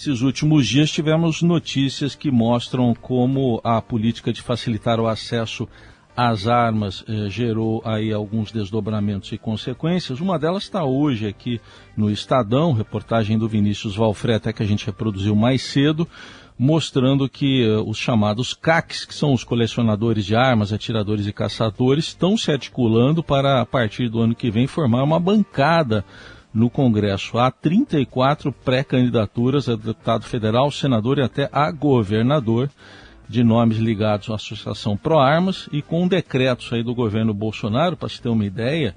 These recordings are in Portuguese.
Esses últimos dias tivemos notícias que mostram como a política de facilitar o acesso às armas eh, gerou aí alguns desdobramentos e consequências. Uma delas está hoje aqui no Estadão, reportagem do Vinícius Valfreta que a gente reproduziu mais cedo, mostrando que eh, os chamados CACs, que são os colecionadores de armas, atiradores e caçadores, estão se articulando para, a partir do ano que vem, formar uma bancada no Congresso. Há 34 pré-candidaturas a deputado federal, senador e até a governador de nomes ligados à Associação Pro Armas e com decretos aí do governo Bolsonaro, para se ter uma ideia,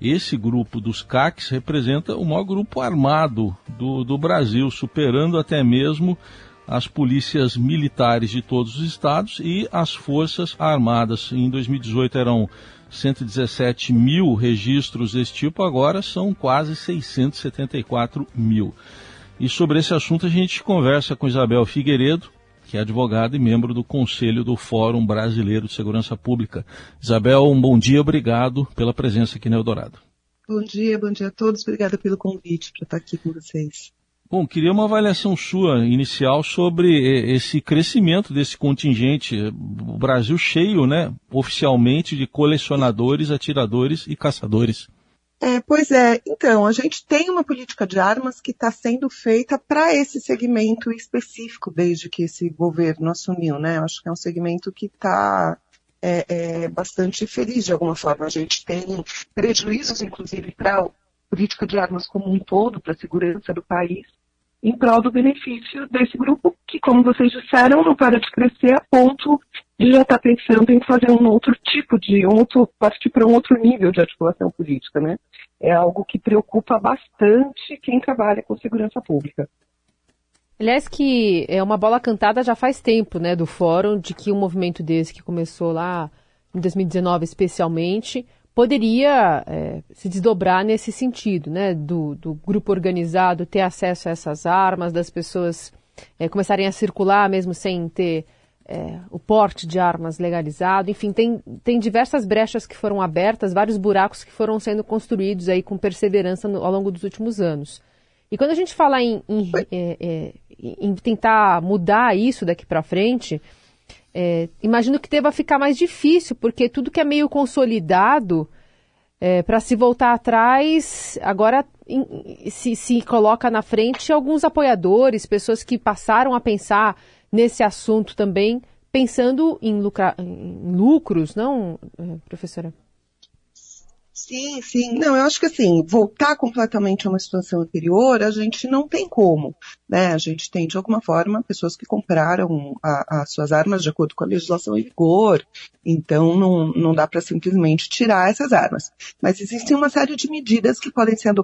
esse grupo dos CACs representa o maior grupo armado do, do Brasil, superando até mesmo as polícias militares de todos os estados e as forças armadas. Em 2018 eram 117 mil registros desse tipo, agora são quase 674 mil. E sobre esse assunto a gente conversa com Isabel Figueiredo, que é advogada e membro do Conselho do Fórum Brasileiro de Segurança Pública. Isabel, um bom dia, obrigado pela presença aqui no Eldorado. Bom dia, bom dia a todos, obrigada pelo convite para estar aqui com vocês. Bom, queria uma avaliação sua inicial sobre esse crescimento desse contingente. O Brasil cheio, né, oficialmente, de colecionadores, atiradores e caçadores. É, pois é, então, a gente tem uma política de armas que está sendo feita para esse segmento específico desde que esse governo assumiu, né? Eu acho que é um segmento que está é, é, bastante feliz de alguma forma. A gente tem prejuízos, inclusive, para a política de armas como um todo, para a segurança do país em prol do benefício desse grupo, que, como vocês disseram, não para de crescer a ponto de já estar tá pensando em fazer um outro tipo de, um outro, partir para um outro nível de articulação política, né? É algo que preocupa bastante quem trabalha com segurança pública. Aliás, que é uma bola cantada já faz tempo, né, do fórum, de que um movimento desse que começou lá em 2019 especialmente, poderia é, se desdobrar nesse sentido, né? Do, do, grupo organizado ter acesso a essas armas, das pessoas é, começarem a circular mesmo sem ter é, o porte de armas legalizado. Enfim, tem, tem diversas brechas que foram abertas, vários buracos que foram sendo construídos aí com perseverança no, ao longo dos últimos anos. E quando a gente fala em, em, é, é, em tentar mudar isso daqui para frente, é, imagino que deva ficar mais difícil, porque tudo que é meio consolidado, é, para se voltar atrás, agora in, se, se coloca na frente alguns apoiadores, pessoas que passaram a pensar nesse assunto também, pensando em, lucra, em lucros, não, é, professora? Sim, sim. Não, eu acho que assim, voltar completamente a uma situação anterior, a gente não tem como. Né? A gente tem, de alguma forma, pessoas que compraram as suas armas de acordo com a legislação em vigor. Então, não, não dá para simplesmente tirar essas armas. Mas existem uma série de medidas que podem ser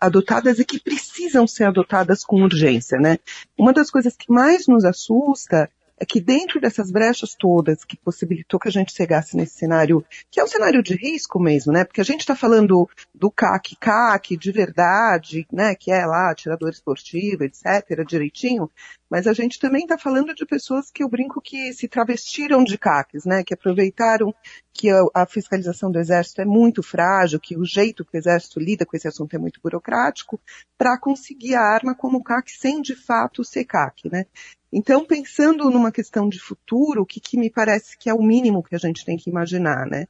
adotadas e que precisam ser adotadas com urgência. Né? Uma das coisas que mais nos assusta é que dentro dessas brechas todas que possibilitou que a gente chegasse nesse cenário, que é um cenário de risco mesmo, né? Porque a gente está falando do CAC, CAC de verdade, né? Que é lá, atirador esportivo, etc., direitinho, mas a gente também está falando de pessoas que eu brinco que se travestiram de CACs, né? Que aproveitaram que a, fiscalização do Exército é muito frágil, que o jeito que o Exército lida com esse assunto é muito burocrático, para conseguir a arma como CAC sem de fato ser CAC, né? Então, pensando numa questão de futuro, o que, que me parece que é o mínimo que a gente tem que imaginar, né?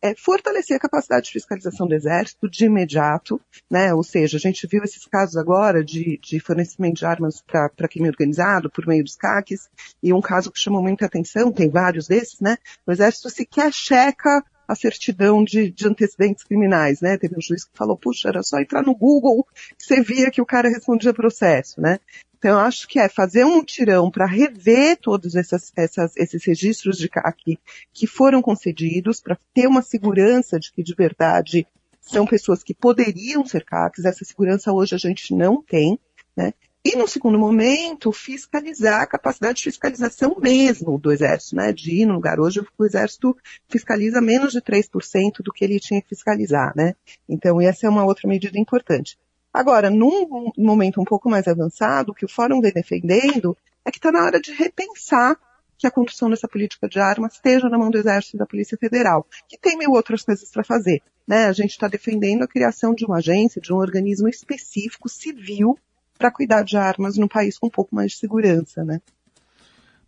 É fortalecer a capacidade de fiscalização do Exército de imediato, né? Ou seja, a gente viu esses casos agora de, de fornecimento de armas para crime organizado por meio dos CACs, e um caso que chamou muita atenção, tem vários desses, né? O Exército sequer checa a certidão de, de, antecedentes criminais, né? Teve um juiz que falou, puxa, era só entrar no Google que você via que o cara respondia processo, né? Então, eu acho que é fazer um mutirão para rever todos essas, essas, esses registros de CAC que foram concedidos, para ter uma segurança de que de verdade são pessoas que poderiam ser CACs. Essa segurança hoje a gente não tem, né? E, no segundo momento, fiscalizar a capacidade de fiscalização mesmo do Exército, né? De ir no lugar. Hoje o Exército fiscaliza menos de 3% do que ele tinha que fiscalizar, né? Então, essa é uma outra medida importante. Agora, num momento um pouco mais avançado, o que o Fórum vem defendendo é que está na hora de repensar que a condução dessa política de armas esteja na mão do Exército e da Polícia Federal, que tem mil outras coisas para fazer. Né? A gente está defendendo a criação de uma agência, de um organismo específico, civil, para cuidar de armas no país com um pouco mais de segurança, né?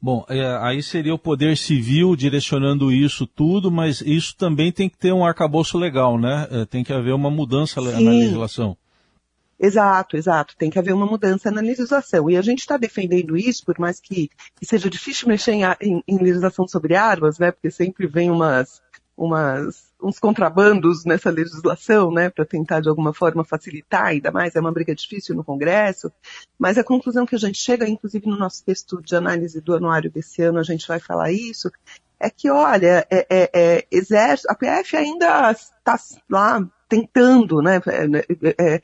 Bom, é, aí seria o poder civil direcionando isso tudo, mas isso também tem que ter um arcabouço legal, né? É, tem que haver uma mudança Sim. na legislação. Exato, exato. Tem que haver uma mudança na legislação. E a gente está defendendo isso, por mais que, que, seja difícil mexer em, em, em, legislação sobre armas, né? Porque sempre vem umas, umas, uns contrabandos nessa legislação, né? Para tentar de alguma forma facilitar, ainda mais é uma briga difícil no Congresso. Mas a conclusão que a gente chega, inclusive no nosso texto de análise do anuário desse ano, a gente vai falar isso, é que, olha, é, é, é, exército, a PF ainda está lá tentando, né, é, é,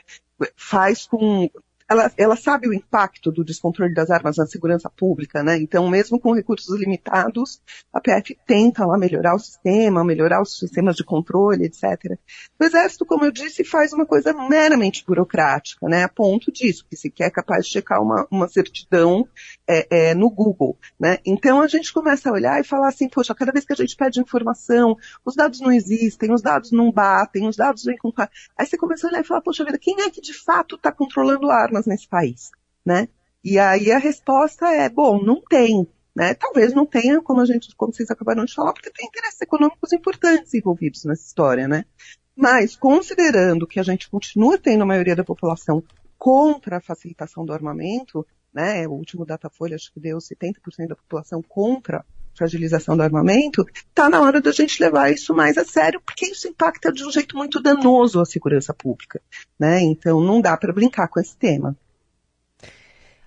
faz com ela, ela, sabe o impacto do descontrole das armas na segurança pública, né? Então, mesmo com recursos limitados, a PF tenta lá melhorar o sistema, melhorar os sistemas de controle, etc. O Exército, como eu disse, faz uma coisa meramente burocrática, né? A ponto disso, que sequer é capaz de checar uma, uma certidão é, é, no Google, né? Então, a gente começa a olhar e falar assim, poxa, cada vez que a gente pede informação, os dados não existem, os dados não batem, os dados vêm com... Aí você começa a olhar e falar, poxa vida, quem é que de fato está controlando armas? Armas nesse país, né? E aí a resposta é, bom, não tem, né? Talvez não tenha, como a gente, como vocês acabaram de falar, porque tem interesses econômicos importantes envolvidos nessa história, né? Mas considerando que a gente continua tendo a maioria da população contra a facilitação do armamento, né? O último Datafolha acho que deu 70% da população contra fragilização do armamento, está na hora da gente levar isso mais a sério, porque isso impacta de um jeito muito danoso a segurança pública, né? Então não dá para brincar com esse tema.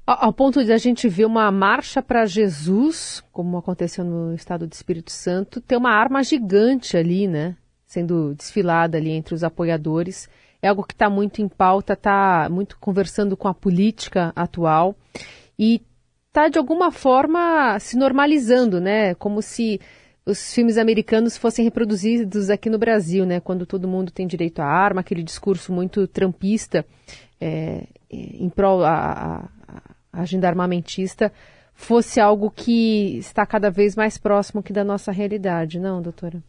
Ao ponto de a gente ver uma marcha para Jesus, como aconteceu no estado do Espírito Santo, ter uma arma gigante ali, né? Sendo desfilada ali entre os apoiadores. É algo que está muito em pauta, está muito conversando com a política atual. E está de alguma forma se normalizando, né? Como se os filmes americanos fossem reproduzidos aqui no Brasil, né? Quando todo mundo tem direito à arma, aquele discurso muito trampista é, em prol a, a, agenda armamentista fosse algo que está cada vez mais próximo que da nossa realidade, não, doutora?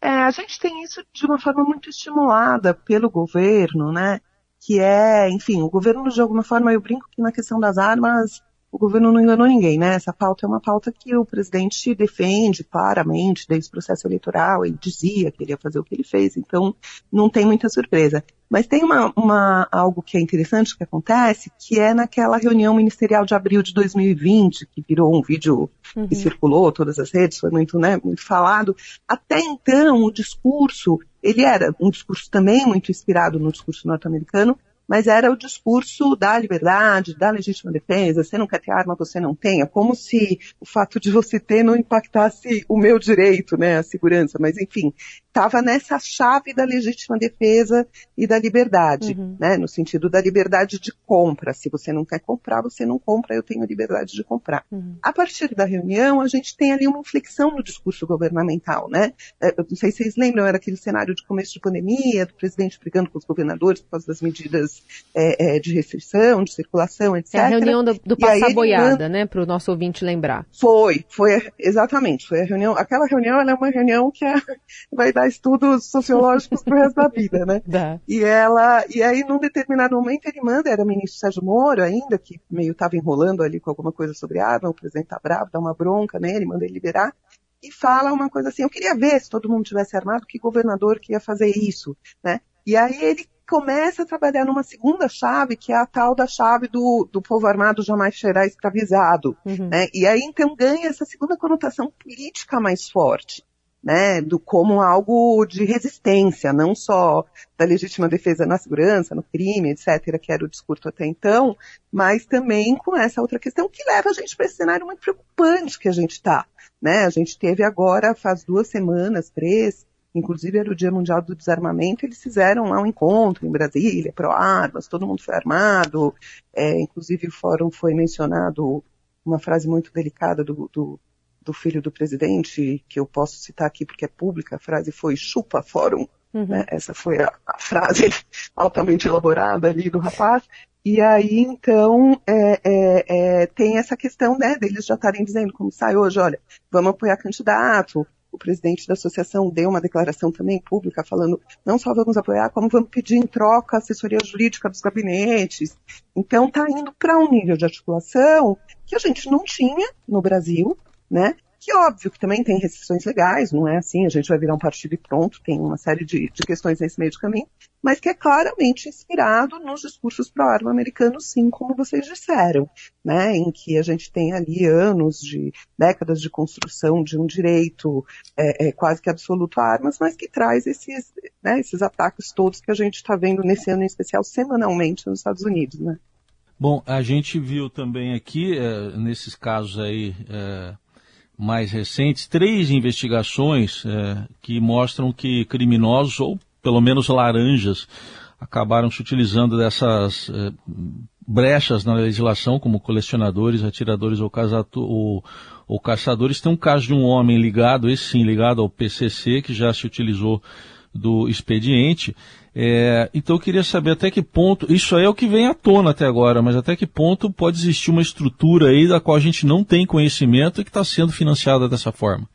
É, a gente tem isso de uma forma muito estimulada pelo governo, né? Que é, enfim, o governo de alguma forma, eu brinco que na questão das armas o governo não enganou ninguém, né? Essa pauta é uma pauta que o presidente defende claramente desde o processo eleitoral, ele dizia que ele ia fazer o que ele fez, então não tem muita surpresa. Mas tem uma, uma, algo que é interessante que acontece, que é naquela reunião ministerial de abril de 2020, que virou um vídeo uhum. que circulou todas as redes, foi muito, né, muito falado. Até então, o discurso, ele era um discurso também muito inspirado no discurso norte-americano, mas era o discurso da liberdade, da legítima defesa, você não quer ter arma, você não tenha, como se o fato de você ter não impactasse o meu direito, né, a segurança, mas enfim, estava nessa chave da legítima defesa e da liberdade, uhum. né, no sentido da liberdade de compra, se você não quer comprar, você não compra, eu tenho liberdade de comprar. Uhum. A partir da reunião, a gente tem ali uma inflexão no discurso governamental, né, é, eu não sei se vocês lembram, era aquele cenário de começo de pandemia, do presidente brigando com os governadores por causa das medidas é, é, de restrição, de circulação, etc. É a reunião do, do passar boiada, né, para o nosso ouvinte lembrar. Foi, foi, exatamente, foi a reunião, aquela reunião é uma reunião que é, vai dar estudos sociológicos pro resto da vida, né? Dá. E ela, e aí num determinado momento ele manda, era o ministro Sérgio Moro ainda, que meio estava enrolando ali com alguma coisa sobre arma, o presidente tá bravo, dá uma bronca nele, manda ele liberar, e fala uma coisa assim, eu queria ver se todo mundo tivesse armado, que governador que ia fazer isso, né? E aí ele começa a trabalhar numa segunda chave, que é a tal da chave do, do povo armado jamais será escravizado. Uhum. Né? E aí então ganha essa segunda conotação política mais forte. Né, do como algo de resistência, não só da legítima defesa na segurança, no crime, etc., que era o discurso até então, mas também com essa outra questão que leva a gente para esse cenário muito preocupante que a gente está. Né? A gente teve agora, faz duas semanas, três, inclusive era o Dia Mundial do Desarmamento, eles fizeram lá um encontro em Brasília, pró-armas, todo mundo foi armado, é, inclusive o fórum foi mencionado uma frase muito delicada do, do, do, filho do presidente, que eu posso citar aqui porque é pública, a frase foi chupa fórum, uhum. né? essa foi a, a, frase altamente elaborada ali do rapaz, e aí, então, é, é, é, tem essa questão, né, deles já estarem dizendo, como sai hoje, olha, vamos apoiar candidato, o presidente da associação deu uma declaração também pública falando não só vamos apoiar, como vamos pedir em troca assessoria jurídica dos gabinetes. Então está indo para um nível de articulação que a gente não tinha no Brasil, né? que óbvio que também tem restrições legais, não é assim, a gente vai virar um partido e pronto, tem uma série de, de questões nesse meio de caminho, mas que é claramente inspirado nos discursos pró-arma americanos, sim, como vocês disseram, né, em que a gente tem ali anos de décadas de construção de um direito é, é, quase que absoluto a armas, mas que traz esses, né, esses ataques todos que a gente está vendo nesse ano em especial semanalmente nos Estados Unidos, né. Bom, a gente viu também aqui, é, nesses casos aí, é, mais recentes, três investigações é, que mostram que criminosos, ou pelo menos laranjas, acabaram se utilizando dessas é, brechas na legislação, como colecionadores, atiradores ou, casato, ou, ou caçadores. Tem um caso de um homem ligado, esse sim, ligado ao PCC, que já se utilizou do expediente. É, então eu queria saber até que ponto, isso aí é o que vem à tona até agora, mas até que ponto pode existir uma estrutura aí da qual a gente não tem conhecimento e que está sendo financiada dessa forma?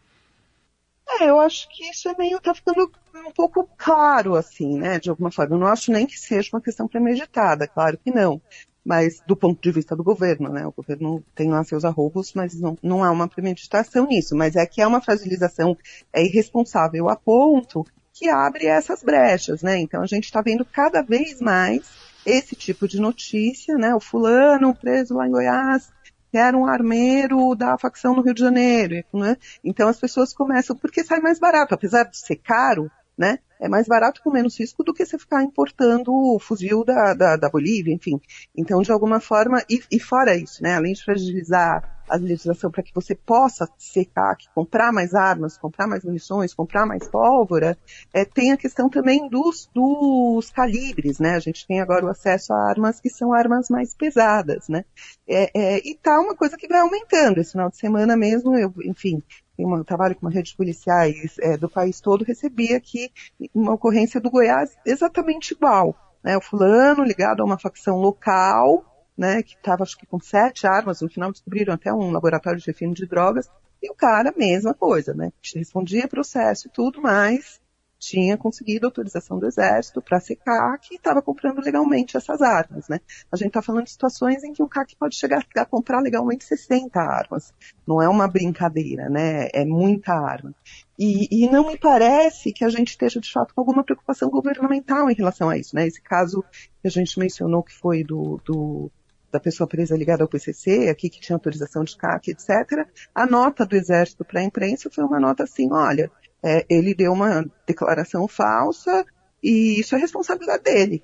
É, eu acho que isso é meio, tá ficando um pouco claro, assim, né, de alguma forma. Eu não acho nem que seja uma questão premeditada, claro que não. Mas do ponto de vista do governo, né, o governo tem lá seus arroubos, mas não, não há uma premeditação nisso. Mas é que é uma fragilização é irresponsável a ponto que abre essas brechas, né? Então a gente está vendo cada vez mais esse tipo de notícia, né? O fulano preso lá em Goiás, que era um armeiro da facção no Rio de Janeiro, né? Então as pessoas começam, porque sai mais barato, apesar de ser caro, né? É mais barato com menos risco do que você ficar importando o fuzil da, da, da Bolívia, enfim. Então, de alguma forma, e, e fora isso, né? Além de fragilizar a legislação para que você possa secar, comprar mais armas, comprar mais munições, comprar mais pólvora, é, tem a questão também dos, dos calibres, né? A gente tem agora o acesso a armas que são armas mais pesadas, né? É, é, e tá uma coisa que vai aumentando. Esse final de semana mesmo, eu, enfim, eu trabalho com uma rede de policiais é, do país todo, recebi aqui uma ocorrência do Goiás exatamente igual. Né? O fulano ligado a uma facção local, né, que estava acho que com sete armas, no final descobriram até um laboratório de refino de drogas, e o cara, mesma coisa, né, respondia processo e tudo, mas tinha conseguido autorização do exército para ser CAC e estava comprando legalmente essas armas, né. A gente está falando de situações em que o CAC pode chegar a comprar legalmente 60 armas. Não é uma brincadeira, né, é muita arma. E, e, não me parece que a gente esteja, de fato, com alguma preocupação governamental em relação a isso, né. Esse caso que a gente mencionou que foi do, do da pessoa presa ligada ao PCC, aqui que tinha autorização de CAC, etc. A nota do Exército para a imprensa foi uma nota assim, olha, é, ele deu uma declaração falsa e isso é responsabilidade dele.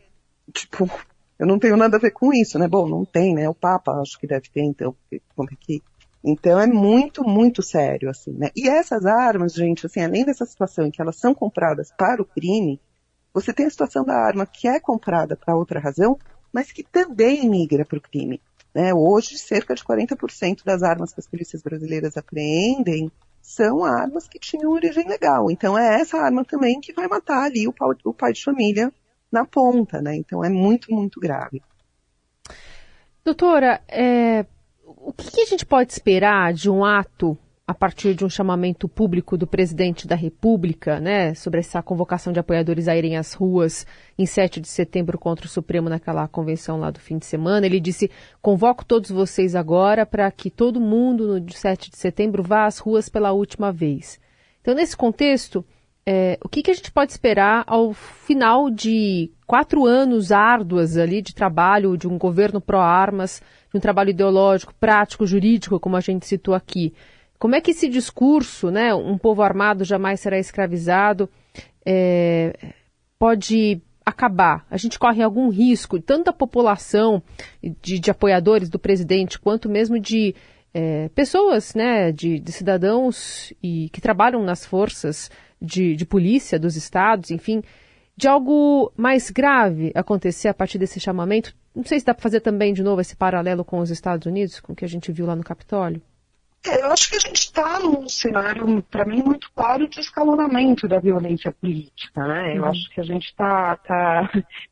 Tipo, eu não tenho nada a ver com isso, né? Bom, não tem, né? O Papa acho que deve ter, então, como é que... Então é muito, muito sério, assim, né? E essas armas, gente, assim, além dessa situação em que elas são compradas para o crime, você tem a situação da arma que é comprada para outra razão, mas que também migra para o crime. Né? Hoje, cerca de 40% das armas que as polícias brasileiras apreendem são armas que tinham origem legal. Então é essa arma também que vai matar ali o, o pai de família na ponta, né? Então é muito, muito grave. Doutora, é, o que a gente pode esperar de um ato a partir de um chamamento público do presidente da República, né, sobre essa convocação de apoiadores a irem às ruas em 7 de setembro contra o Supremo naquela convenção lá do fim de semana. Ele disse: convoco todos vocês agora para que todo mundo no 7 de setembro vá às ruas pela última vez. Então, nesse contexto, é, o que, que a gente pode esperar ao final de quatro anos árduos ali de trabalho de um governo pró-armas, de um trabalho ideológico, prático, jurídico, como a gente citou aqui? Como é que esse discurso, né, um povo armado jamais será escravizado, é, pode acabar? A gente corre algum risco, tanto a população de, de apoiadores do presidente, quanto mesmo de é, pessoas, né, de, de, cidadãos e que trabalham nas forças de, de polícia dos estados, enfim, de algo mais grave acontecer a partir desse chamamento? Não sei se dá para fazer também de novo esse paralelo com os Estados Unidos, com o que a gente viu lá no Capitólio. É, eu acho que a gente está num cenário, para mim, muito claro de escalonamento da violência política. Né? Eu uhum. acho que a gente está, tá,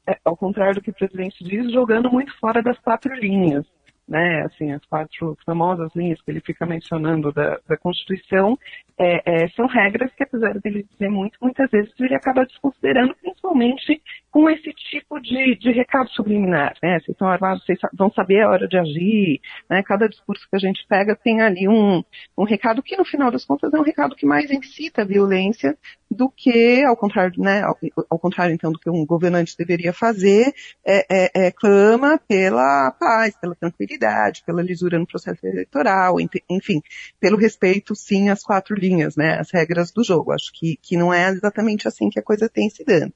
é, ao contrário do que o presidente diz, jogando muito fora das quatro linhas. né, assim, as quatro famosas linhas que ele fica mencionando da, da Constituição, é, é, são regras que, apesar dele dizer muito, muitas vezes ele acaba desconsiderando, principalmente com esse tipo de, de recado subliminar, né, vocês estão armados, vocês vão saber a hora de agir, né, cada discurso que a gente pega tem ali um, um recado que, no final das contas, é um recado que mais incita a violência do que, ao contrário, né, ao, ao contrário, então, do que um governante deveria fazer, é, é, é clama pela paz, pela tranquilidade, pela lisura no processo eleitoral, enfim, pelo respeito, sim, às quatro linhas, né, as regras do jogo. Acho que, que não é exatamente assim que a coisa tem se dando.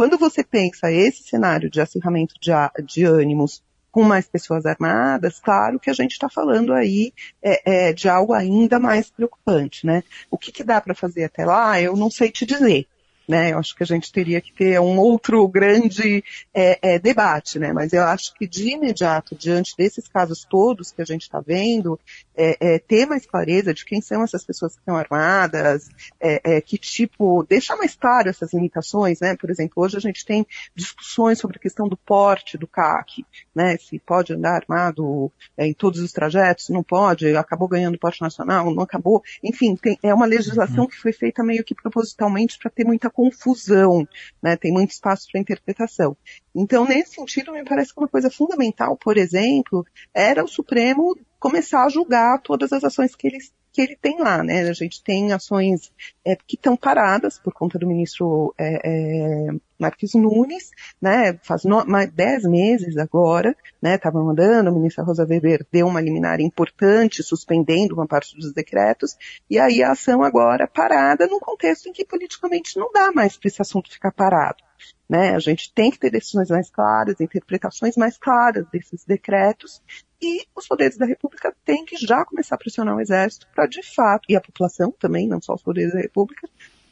Quando você pensa esse cenário de acirramento de, de ânimos com mais pessoas armadas, claro que a gente está falando aí é, é, de algo ainda mais preocupante, né? O que, que dá para fazer até lá, eu não sei te dizer né? Eu acho que a gente teria que ter um outro grande é, é, debate, né? Mas eu acho que de imediato, diante desses casos todos que a gente está vendo, é, é, ter mais clareza de quem são essas pessoas que estão armadas, é, é, que tipo, deixar mais claro essas limitações, né? Por exemplo, hoje a gente tem discussões sobre a questão do porte do CAC, né? Se pode andar armado em todos os trajetos, não pode, acabou ganhando porte nacional, não acabou, enfim, tem, é uma legislação uhum. que foi feita meio que propositalmente para ter muita confusão, né? Tem muito espaço para interpretação. Então, nesse sentido, me parece que uma coisa fundamental, por exemplo, era o Supremo começar a julgar todas as ações que ele, que ele tem lá, né? A gente tem ações é, que estão paradas por conta do ministro é, é, Marques Nunes, né? Faz no, dez meses agora, né? Estava mandando, a ministra Rosa Weber deu uma liminar importante, suspendendo uma parte dos decretos, e aí a ação agora parada num contexto em que politicamente não dá mais para esse assunto ficar parado. Né? A gente tem que ter decisões mais claras, interpretações mais claras desses decretos, e os poderes da República têm que já começar a pressionar o Exército para, de fato, e a população também, não só os poderes da República,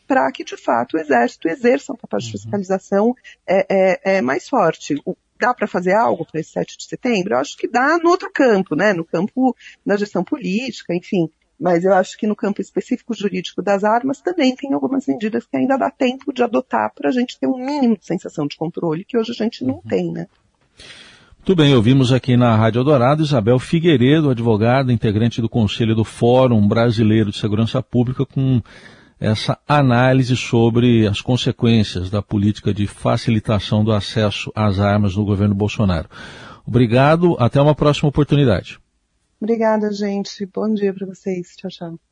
para que, de fato, o Exército exerça um papel de uhum. fiscalização é, é, é mais forte. O, dá para fazer algo para esse 7 de setembro? Eu acho que dá no outro campo, né? No campo da gestão política, enfim. Mas eu acho que no campo específico jurídico das armas também tem algumas medidas que ainda dá tempo de adotar para a gente ter um mínimo de sensação de controle que hoje a gente não uhum. tem, né? Muito bem, ouvimos aqui na Rádio Dourado Isabel Figueiredo, advogada, integrante do Conselho do Fórum Brasileiro de Segurança Pública, com essa análise sobre as consequências da política de facilitação do acesso às armas no governo Bolsonaro. Obrigado, até uma próxima oportunidade. Obrigada, gente. Bom dia para vocês. Tchau, tchau.